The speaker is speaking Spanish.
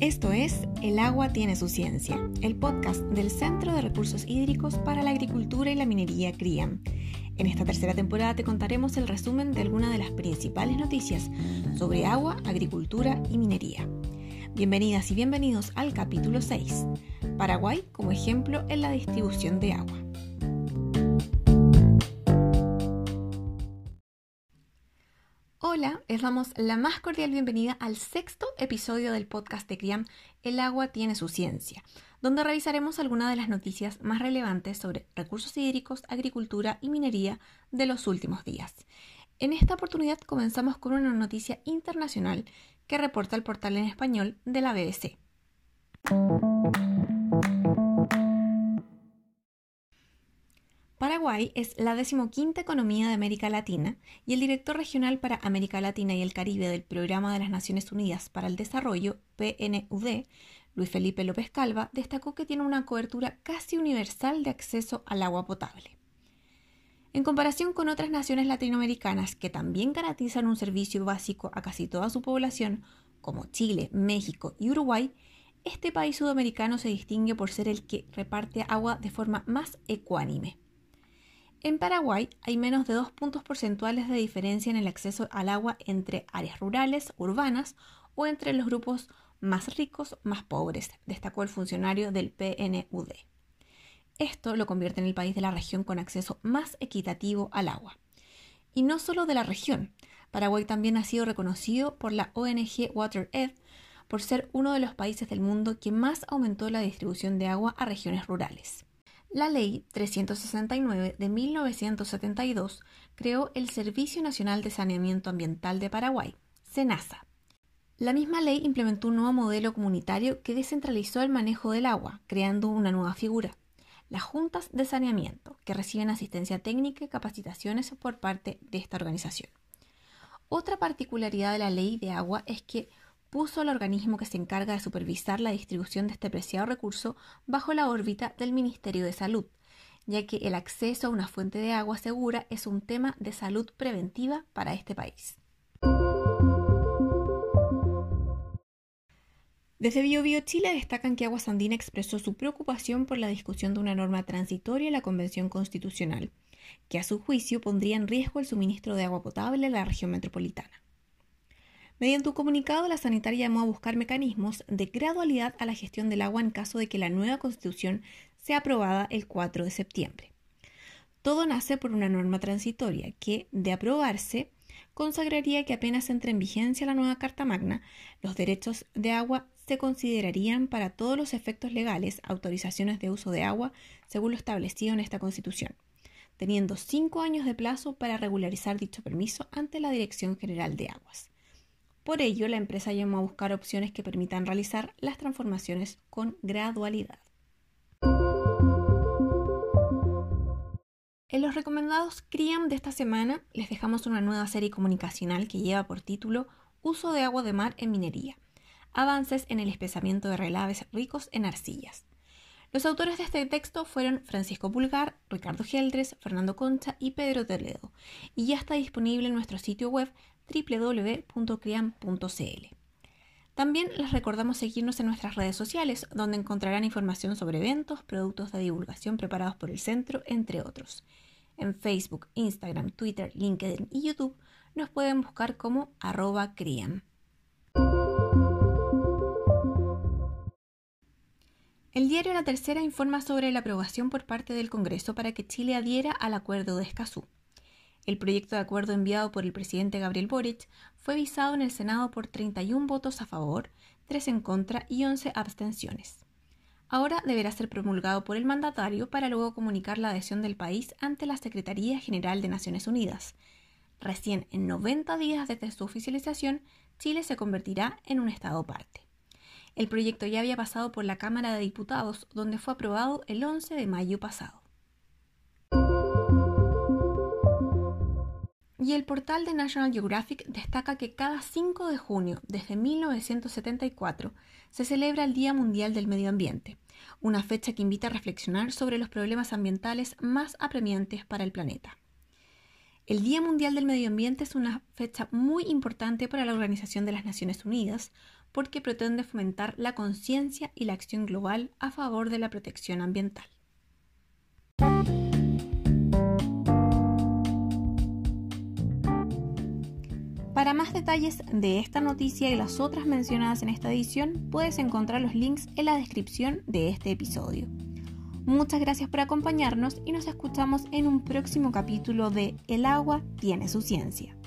Esto es El agua tiene su ciencia, el podcast del Centro de Recursos Hídricos para la Agricultura y la Minería CRIAM. En esta tercera temporada te contaremos el resumen de algunas de las principales noticias sobre agua, agricultura y minería. Bienvenidas y bienvenidos al capítulo 6, Paraguay como ejemplo en la distribución de agua. Les damos la más cordial bienvenida al sexto episodio del podcast de CRIAM El agua tiene su ciencia, donde revisaremos algunas de las noticias más relevantes sobre recursos hídricos, agricultura y minería de los últimos días. En esta oportunidad comenzamos con una noticia internacional que reporta el portal en español de la BBC. Paraguay es la decimoquinta economía de América Latina y el director regional para América Latina y el Caribe del Programa de las Naciones Unidas para el Desarrollo, PNUD, Luis Felipe López Calva, destacó que tiene una cobertura casi universal de acceso al agua potable. En comparación con otras naciones latinoamericanas que también garantizan un servicio básico a casi toda su población, como Chile, México y Uruguay, este país sudamericano se distingue por ser el que reparte agua de forma más ecuánime. En Paraguay hay menos de dos puntos porcentuales de diferencia en el acceso al agua entre áreas rurales, urbanas o entre los grupos más ricos, más pobres, destacó el funcionario del PNUD. Esto lo convierte en el país de la región con acceso más equitativo al agua. Y no solo de la región, Paraguay también ha sido reconocido por la ONG WaterEd por ser uno de los países del mundo que más aumentó la distribución de agua a regiones rurales. La Ley 369 de 1972 creó el Servicio Nacional de Saneamiento Ambiental de Paraguay, SENASA. La misma ley implementó un nuevo modelo comunitario que descentralizó el manejo del agua, creando una nueva figura, las juntas de saneamiento, que reciben asistencia técnica y capacitaciones por parte de esta organización. Otra particularidad de la ley de agua es que puso al organismo que se encarga de supervisar la distribución de este preciado recurso bajo la órbita del Ministerio de Salud, ya que el acceso a una fuente de agua segura es un tema de salud preventiva para este país. Desde BioBio Chile destacan que Agua Sandina expresó su preocupación por la discusión de una norma transitoria en la Convención Constitucional, que a su juicio pondría en riesgo el suministro de agua potable en la región metropolitana. Mediante un comunicado, la sanitaria llamó a buscar mecanismos de gradualidad a la gestión del agua en caso de que la nueva constitución sea aprobada el 4 de septiembre. Todo nace por una norma transitoria que, de aprobarse, consagraría que apenas entre en vigencia la nueva Carta Magna, los derechos de agua se considerarían para todos los efectos legales autorizaciones de uso de agua según lo establecido en esta Constitución, teniendo cinco años de plazo para regularizar dicho permiso ante la Dirección General de Aguas. Por ello, la empresa llamó a buscar opciones que permitan realizar las transformaciones con gradualidad. En los recomendados CRIAM de esta semana les dejamos una nueva serie comunicacional que lleva por título Uso de agua de mar en minería. Avances en el espesamiento de relaves ricos en arcillas. Los autores de este texto fueron Francisco Pulgar, Ricardo Geldres, Fernando Concha y Pedro Toledo, y ya está disponible en nuestro sitio web www.criam.cl. También les recordamos seguirnos en nuestras redes sociales, donde encontrarán información sobre eventos, productos de divulgación preparados por el centro, entre otros. En Facebook, Instagram, Twitter, LinkedIn y YouTube nos pueden buscar como arroba criam. El diario La Tercera informa sobre la aprobación por parte del Congreso para que Chile adhiera al Acuerdo de Escazú. El proyecto de acuerdo enviado por el presidente Gabriel Boric fue visado en el Senado por 31 votos a favor, 3 en contra y 11 abstenciones. Ahora deberá ser promulgado por el mandatario para luego comunicar la adhesión del país ante la Secretaría General de Naciones Unidas. Recién en 90 días desde su oficialización, Chile se convertirá en un Estado parte. El proyecto ya había pasado por la Cámara de Diputados, donde fue aprobado el 11 de mayo pasado. Y el portal de National Geographic destaca que cada 5 de junio, desde 1974, se celebra el Día Mundial del Medio Ambiente, una fecha que invita a reflexionar sobre los problemas ambientales más apremiantes para el planeta. El Día Mundial del Medio Ambiente es una fecha muy importante para la Organización de las Naciones Unidas porque pretende fomentar la conciencia y la acción global a favor de la protección ambiental. Para más detalles de esta noticia y las otras mencionadas en esta edición, puedes encontrar los links en la descripción de este episodio. Muchas gracias por acompañarnos y nos escuchamos en un próximo capítulo de El agua tiene su ciencia.